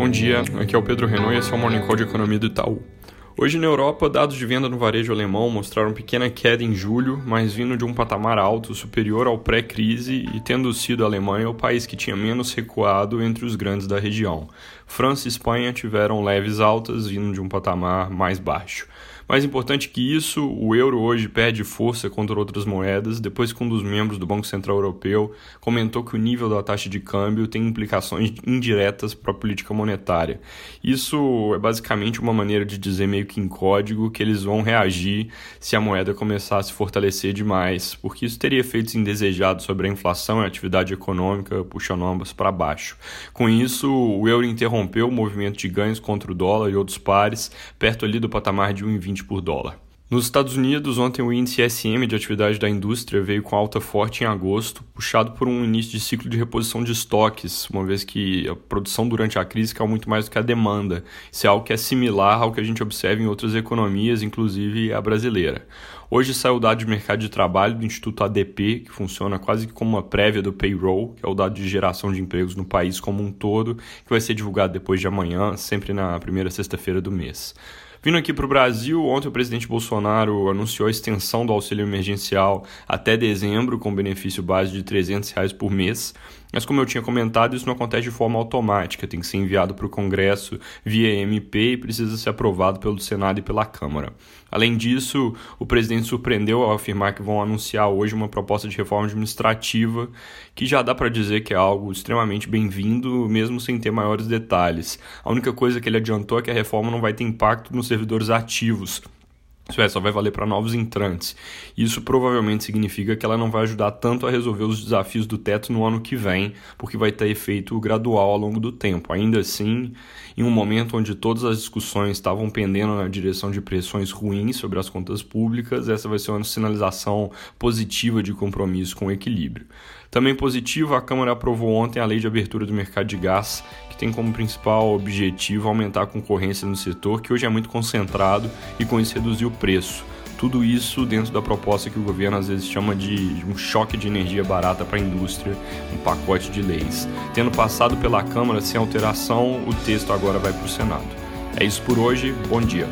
Bom dia, aqui é o Pedro Renault e esse é o Morning Call de Economia do Itaú. Hoje na Europa, dados de venda no varejo alemão mostraram pequena queda em julho, mas vindo de um patamar alto superior ao pré-crise e tendo sido a Alemanha o país que tinha menos recuado entre os grandes da região. França e Espanha tiveram leves altas vindo de um patamar mais baixo. Mais importante que isso, o euro hoje perde força contra outras moedas depois que um dos membros do Banco Central Europeu comentou que o nível da taxa de câmbio tem implicações indiretas para a política monetária. Isso é basicamente uma maneira de dizer meio que em código que eles vão reagir se a moeda começar a se fortalecer demais, porque isso teria efeitos indesejados sobre a inflação e a atividade econômica, puxando ambas para baixo. Com isso, o euro interrompeu o movimento de ganhos contra o dólar e outros pares, perto ali do patamar de 1,20 por dólar. Nos Estados Unidos, ontem o índice SM de atividade da indústria veio com alta forte em agosto, puxado por um início de ciclo de reposição de estoques, uma vez que a produção durante a crise caiu muito mais do que a demanda. Isso é algo que é similar ao que a gente observa em outras economias, inclusive a brasileira. Hoje saiu o dado de mercado de trabalho do Instituto ADP, que funciona quase que como uma prévia do payroll, que é o dado de geração de empregos no país como um todo, que vai ser divulgado depois de amanhã, sempre na primeira sexta-feira do mês. Vindo aqui para o Brasil, ontem o presidente Bolsonaro anunciou a extensão do auxílio emergencial até dezembro, com benefício base de 300 reais por mês. Mas, como eu tinha comentado, isso não acontece de forma automática, tem que ser enviado para o Congresso via MP e precisa ser aprovado pelo Senado e pela Câmara. Além disso, o presidente surpreendeu ao afirmar que vão anunciar hoje uma proposta de reforma administrativa que já dá para dizer que é algo extremamente bem-vindo, mesmo sem ter maiores detalhes. A única coisa que ele adiantou é que a reforma não vai ter impacto nos servidores ativos isso é, só vai valer para novos entrantes. Isso provavelmente significa que ela não vai ajudar tanto a resolver os desafios do teto no ano que vem, porque vai ter efeito gradual ao longo do tempo. Ainda assim, em um momento onde todas as discussões estavam pendendo na direção de pressões ruins sobre as contas públicas, essa vai ser uma sinalização positiva de compromisso com o equilíbrio. Também positivo, a Câmara aprovou ontem a lei de abertura do mercado de gás, que tem como principal objetivo aumentar a concorrência no setor, que hoje é muito concentrado, e com isso reduzir o preço. Tudo isso dentro da proposta que o governo às vezes chama de um choque de energia barata para a indústria, um pacote de leis. Tendo passado pela Câmara sem alteração, o texto agora vai para o Senado. É isso por hoje, bom dia.